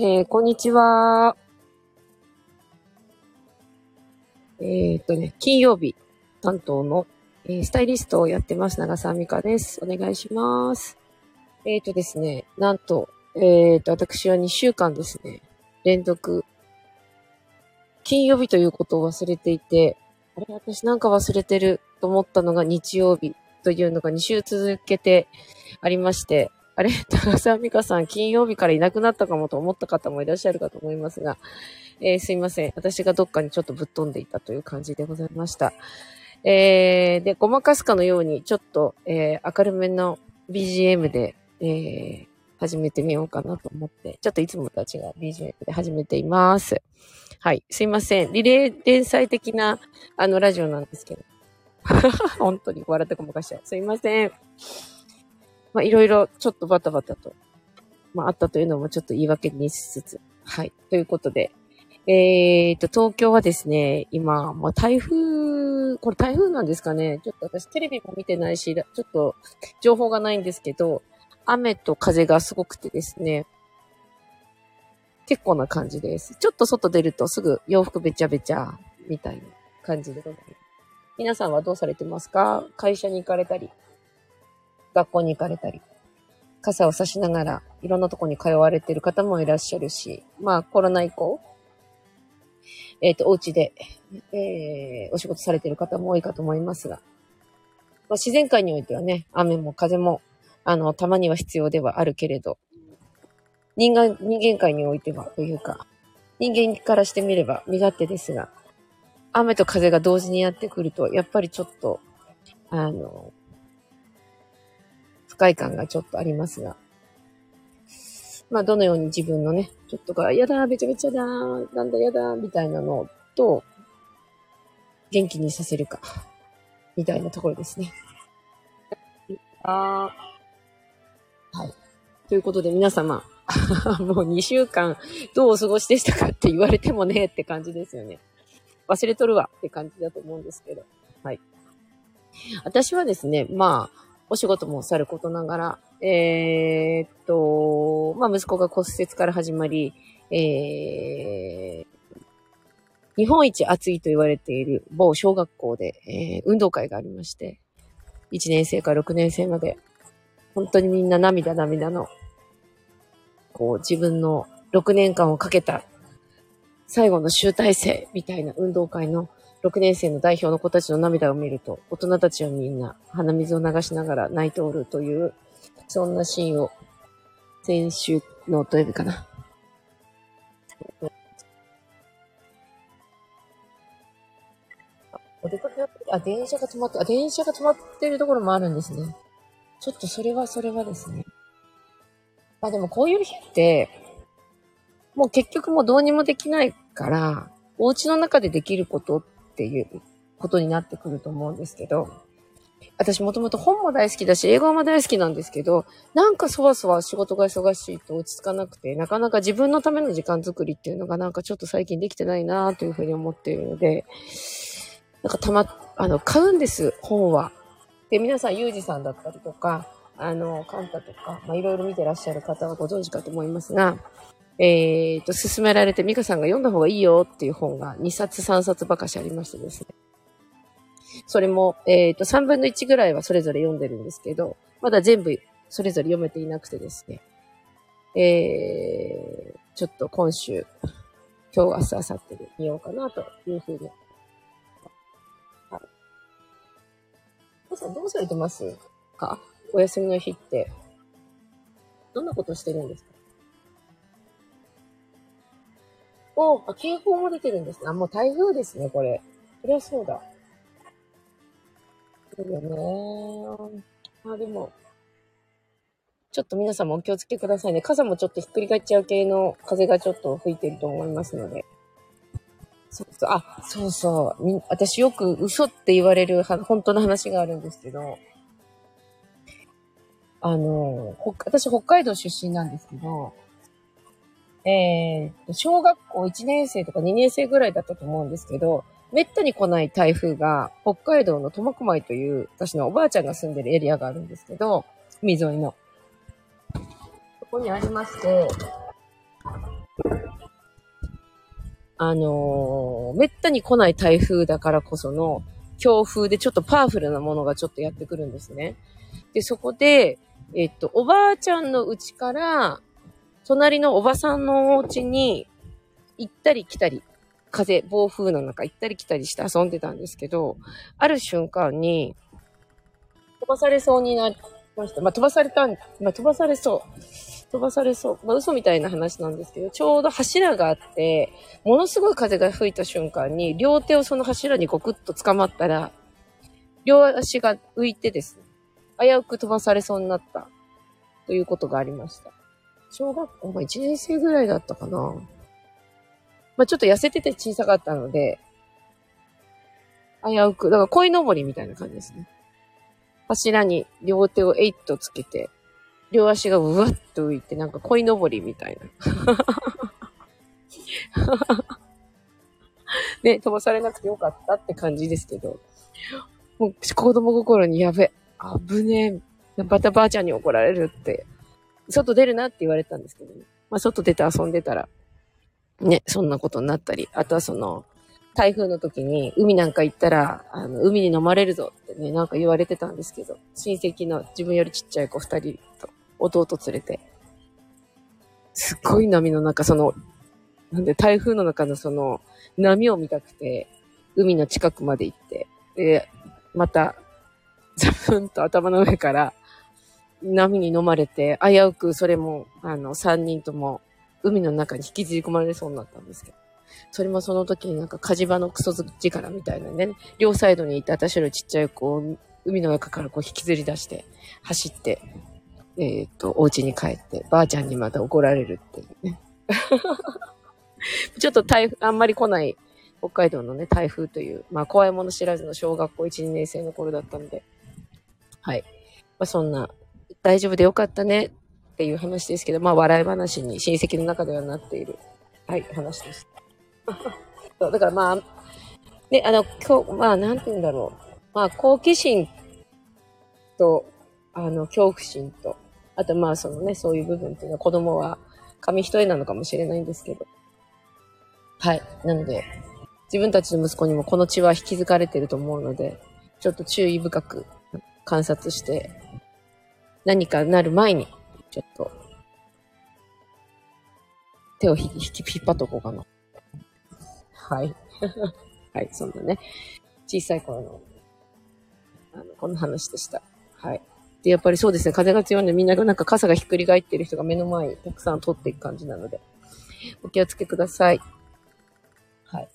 えー、こんにちは。えー、っとね、金曜日担当の、えー、スタイリストをやってます、長澤美香です。お願いします。えー、っとですね、なんと、えー、っと、私は2週間ですね、連続、金曜日ということを忘れていて、あれ、私なんか忘れてると思ったのが日曜日というのが2週続けてありまして、あれ 高澤美香さん、金曜日からいなくなったかもと思った方もいらっしゃるかと思いますが、えー、すいません。私がどっかにちょっとぶっ飛んでいたという感じでございました。えー、で、ごまかすかのように、ちょっと、えー、明るめの BGM で、えー、始めてみようかなと思って、ちょっといつもとは違う BGM で始めています。はい。すいません。リレー連載的な、あの、ラジオなんですけど。本当に笑ってごまかしちゃう。すいません。まあ、いろいろちょっとバタバタと、まあ、あったというのもちょっと言い訳にしつつ、はい。ということで、えーと、東京はですね、今、まあ、台風、これ台風なんですかねちょっと私テレビも見てないし、ちょっと情報がないんですけど、雨と風がすごくてですね、結構な感じです。ちょっと外出るとすぐ洋服べちゃべちゃみたいな感じでございます。皆さんはどうされてますか？会社に行かれたり、学校に行かれたり、傘を差しながらいろんなとこに通われている方もいらっしゃるし、まあコロナ以降、えっ、ー、と、お家で、えー、お仕事されている方も多いかと思いますが、まあ、自然界においてはね、雨も風も、あの、たまには必要ではあるけれど、人間、人間界においては、というか、人間からしてみれば身勝手ですが、雨と風が同時にやってくると、やっぱりちょっと、あの、快感がちょっとありますが、まあ、どのように自分のね、ちょっとか、やだ、べちゃべちゃだ、なんだやだ、みたいなのと、元気にさせるか、みたいなところですね。あはい。ということで皆様、もう2週間どうお過ごしでしたかって言われてもねって感じですよね。忘れとるわって感じだと思うんですけど。はい。私はですね、まあ、お仕事もさることながら、えー、っと、まあ、息子が骨折から始まり、えー、日本一暑いと言われている某小学校で、えー、運動会がありまして、1年生から6年生まで、本当にみんな涙涙の、こう自分の6年間をかけた最後の集大成みたいな運動会の6年生の代表の子たちの涙を見ると、大人たちはみんな鼻水を流しながら泣いておるという、そんなシーンを、先週の土曜日かな。お出かけあ、電車が止まって、あ、電車が止まってるところもあるんですね。ちょっとそれはそれはですね。まあ、でもこういう日って、もう結局もうどうにもできないから、お家の中でできることっていうことになってくると思うんですけど、私もともと本も大好きだし、英語も大好きなんですけど、なんかそわそわ仕事が忙しいと落ち着かなくて、なかなか自分のための時間作りっていうのがなんかちょっと最近できてないなというふうに思っているので、なんかたま、あの、買うんです、本は。で、皆さん、ゆうじさんだったりとか、あの、カンタとか、まあ、いろいろ見てらっしゃる方はご存知かと思いますが、えー、と、勧められて、ミカさんが読んだ方がいいよっていう本が2冊3冊ばかしありましてですね。それも、えー、と、3分の1ぐらいはそれぞれ読んでるんですけど、まだ全部それぞれ読めていなくてですね。えー、ちょっと今週、今日、明日、明後日で見ようかなというふうに。はい。皆さんどうされてますか？お休みの日って。どんなことしてるんですか？おあ、警報も出てるんですね。あ、もう台風ですね、これ。そりゃそうだ。そうよね。あ、でも、ちょっと皆さんもお気をつけくださいね。傘もちょっとひっくり返っちゃう系の風がちょっと吹いてると思いますので。そうそう、あ、そうそう。私よく嘘って言われる本当の話があるんですけど、あの、私北海道出身なんですけど、えー、小学校1年生とか2年生ぐらいだったと思うんですけど、めったに来ない台風が、北海道の苫小牧という、私のおばあちゃんが住んでるエリアがあるんですけど、海沿いの。そこにありまして、あのーめったに来ない台風だからこその強風でちょっとパワフルなものがちょっとやってくるんですね。で、そこで、えっと、おばあちゃんの家から、隣のおばさんのお家に行ったり来たり、風、暴風の中行ったり来たりして遊んでたんですけど、ある瞬間に、飛ばされそうになりました。まあ、飛ばされたん、まあ、飛ばされそう。飛ばされそう。まあ、嘘みたいな話なんですけど、ちょうど柱があって、ものすごい風が吹いた瞬間に、両手をその柱にゴクッと掴まったら、両足が浮いてですね、危うく飛ばされそうになった、ということがありました。小学校、まあ、1年生ぐらいだったかな。まあ、ちょっと痩せてて小さかったので、危うく、だから鯉のぼりみたいな感じですね。柱に両手をえいっとつけて、両足がうわっと浮いて、なんか鯉のぼりみたいな。ね、飛ばされなくてよかったって感じですけど、もう子供心にやべ、危ねえ、またばあちゃんに怒られるって、外出るなって言われたんですけどね。まあ、外出て遊んでたら、ね、そんなことになったり、あとはその、台風の時に海なんか行ったら、あの、海に飲まれるぞってね、なんか言われてたんですけど、親戚の自分よりちっちゃい子二人と弟連れて、すっごい波の中、その、なんで台風の中のその波を見たくて、海の近くまで行って、で、また、ザブンと頭の上から波に飲まれて、危うくそれも、あの、三人とも海の中に引きずり込まれそうになったんですけど、それもその時になんか火事場のクソ力みたいなね、両サイドにいた私よりちっちゃい子を海の中からこう引きずり出して、走って、えっ、と、お家に帰って、ばあちゃんにまた怒られるっていうね。ちょっと台風、あんまり来ない北海道のね、台風という、まあ怖いもの知らずの小学校1、2年生の頃だったので、はい。まあそんな、大丈夫でよかったねっていう話ですけど、まあ笑い話に親戚の中ではなっている、はい、話でした。そうだからまあ、ね、あの、今日、まあなんて言うんだろう。まあ好奇心と、あの、恐怖心と、あとまあそのね、そういう部分っていうのは子供は紙一重なのかもしれないんですけど。はい。なので、自分たちの息子にもこの血は引き継がれてると思うので、ちょっと注意深く観察して、何かなる前に、ちょっと、手を引き、引き、引っ張っとこうかな。はい。はい、そんなね、小さい頃の、あの、この話でした。はい。で、やっぱりそうですね、風が強いんでみんななんか傘がひっくり返ってる人が目の前にたくさん通っていく感じなので、お気をつけください。はい。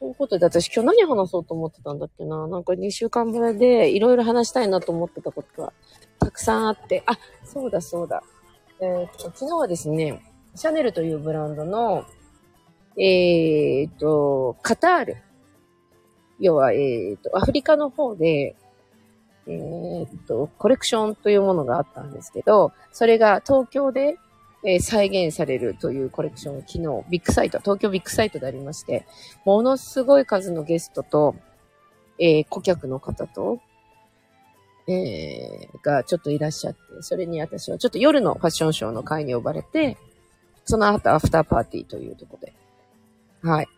ということで、私今日何話そうと思ってたんだっけななんか2週間ぶりでいろいろ話したいなと思ってたことがたくさんあって、あ、そうだそうだ。えーっと、昨日はですね、シャネルというブランドの、えーっと、カタール。要は、えーっと、アフリカの方で、えーっと、コレクションというものがあったんですけど、それが東京で、えー再現されるというコレクションを昨日、ビッグサイト、東京ビッグサイトでありまして、ものすごい数のゲストと、えー顧客の方と、えーがちょっといらっしゃって、それに私はちょっと夜のファッションショーの会に呼ばれて、その後アフターパーティーというとこで。はい。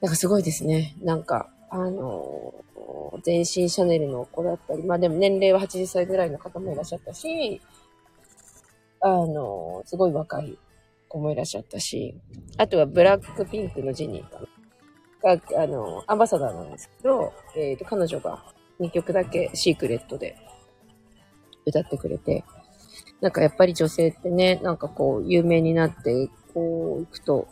なんかすごいですね。なんか、あのー全身シャネルの子だったり、まあでも年齢は80歳ぐらいの方もいらっしゃったし、あのーすごい若い子もいらっしゃったし、あとはブラックピンクのジニーかな。が、あのーアンバサダーなんですけど、えっ、と、彼女が2曲だけシークレットで歌ってくれて、なんかやっぱり女性ってね、なんかこう、有名になって、こう、行くと、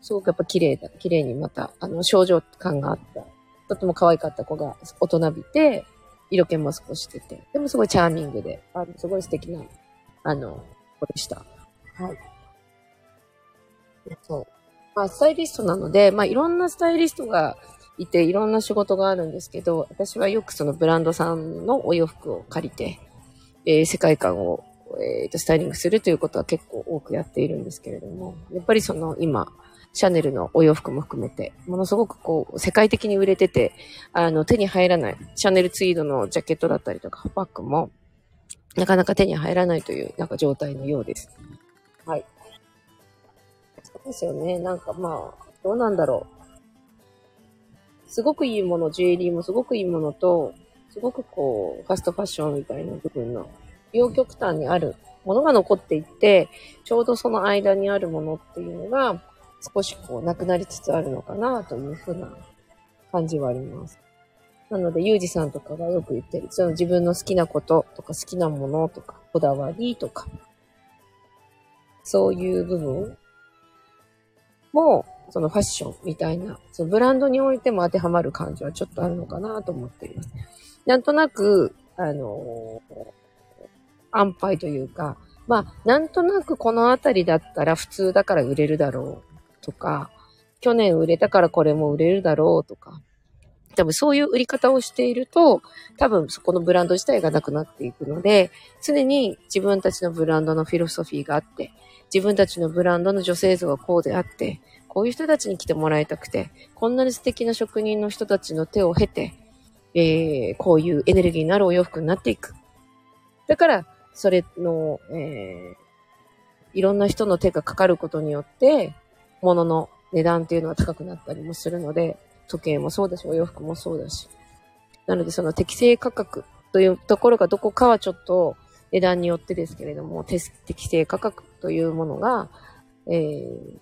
すごくやっぱ綺麗だ、綺麗にまた、あの、症状感があった。とても可愛かった子が大人びて、色気も少し出て、でもすごいチャーミングで、あの、すごい素敵な、あの、子でした。はい。そう。まあ、スタイリストなので、まあ、いろんなスタイリストがいて、いろんな仕事があるんですけど、私はよくそのブランドさんのお洋服を借りて、えー世界観を、えーと、スタイリングするということは結構多くやっているんですけれども、やっぱりその今、シャネルのお洋服も含めて、ものすごくこう、世界的に売れてて、あの、手に入らない、シャネルツイードのジャケットだったりとか、バッグも、なかなか手に入らないという、なんか状態のようです。はい。そうですよね。なんかまあ、どうなんだろう。すごくいいもの、ジュエリーもすごくいいものと、すごくこう、ファストファッションみたいな部分の、両極端にあるものが残っていって、ちょうどその間にあるものっていうのが、少しこう、なくなりつつあるのかな、というふうな感じはあります。なので、ゆうじさんとかがよく言ってる、その自分の好きなこととか好きなものとか、こだわりとか、そういう部分も、そのファッションみたいな、そのブランドにおいても当てはまる感じはちょっとあるのかなと思っています。なんとなく、あのー、安牌というか、まあ、なんとなくこのあたりだったら普通だから売れるだろうとか、去年売れたからこれも売れるだろうとか、多分そういう売り方をしていると、多分そこのブランド自体がなくなっていくので、常に自分たちのブランドのフィロソフィーがあって、自分たちのブランドの女性像はこうであって、こういう人たちに来てもらいたくて、こんなに素敵な職人の人たちの手を経て、えー、こういうエネルギーのあるお洋服になっていく。だから、それの、えー、いろんな人の手がかかることによって、物の値段っていうのは高くなったりもするので、時計もそうだし、お洋服もそうだし。なので、その適正価格というところがどこかはちょっと値段によってですけれども、適正価格というものが、えー、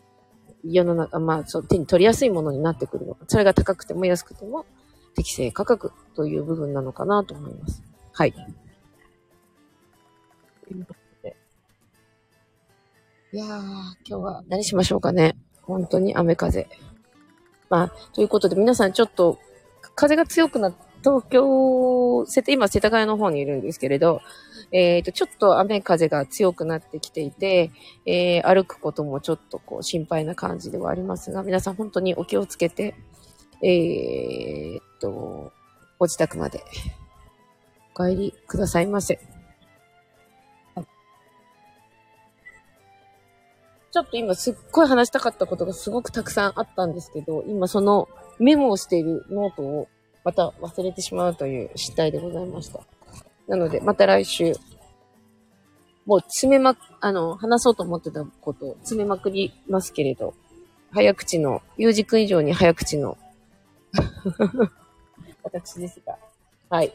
世の中、まあ、そう、手に取りやすいものになってくるのか。それが高くても安くても適正価格という部分なのかなと思います。はい。いやー、今日は何しましょうかね。本当に雨風。まあ、ということで皆さんちょっと風が強くなっ東京、今世田谷の方にいるんですけれど、えっ、ー、と、ちょっと雨風が強くなってきていて、えー、歩くこともちょっとこう心配な感じではありますが、皆さん本当にお気をつけて、えー、っと、ご自宅までお帰りくださいませ。ちょっと今すっごい話したかったことがすごくたくさんあったんですけど、今そのメモをしているノートをまた忘れてしまうという失態でございました。なので、また来週、もう詰めま、あの、話そうと思ってたことを詰めまくりますけれど、早口の、ゆうじくん以上に早口の 私ですが、はい。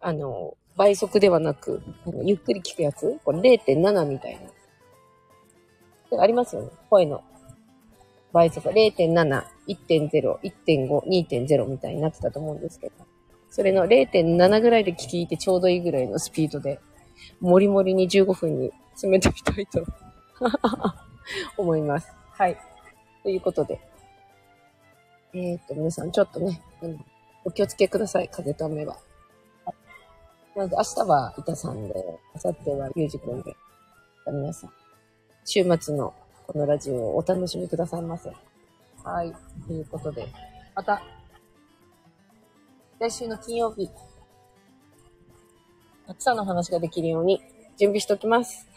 あの、倍速ではなく、あのゆっくり聞くやつ？これ0.7みたいな。ありますよね。声の倍速。0.7、1.0、1.5、2.0みたいになってたと思うんですけど。それの0.7ぐらいで聞いてちょうどいいぐらいのスピードで、もりもりに15分に詰めてみたいと 思います。はい。ということで。えー、っと、皆さんちょっとね、うん、お気をつけください。風と雨は。なので、明日は板さんで、明後日はゆうじくんで、皆さん、週末のこのラジオをお楽しみくださいませ。はい。ということで、また、来週の金曜日、たくさんの話ができるように準備しておきます。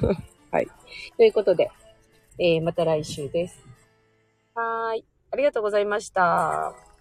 はい。ということで、えー、また来週です。はーい。ありがとうございました。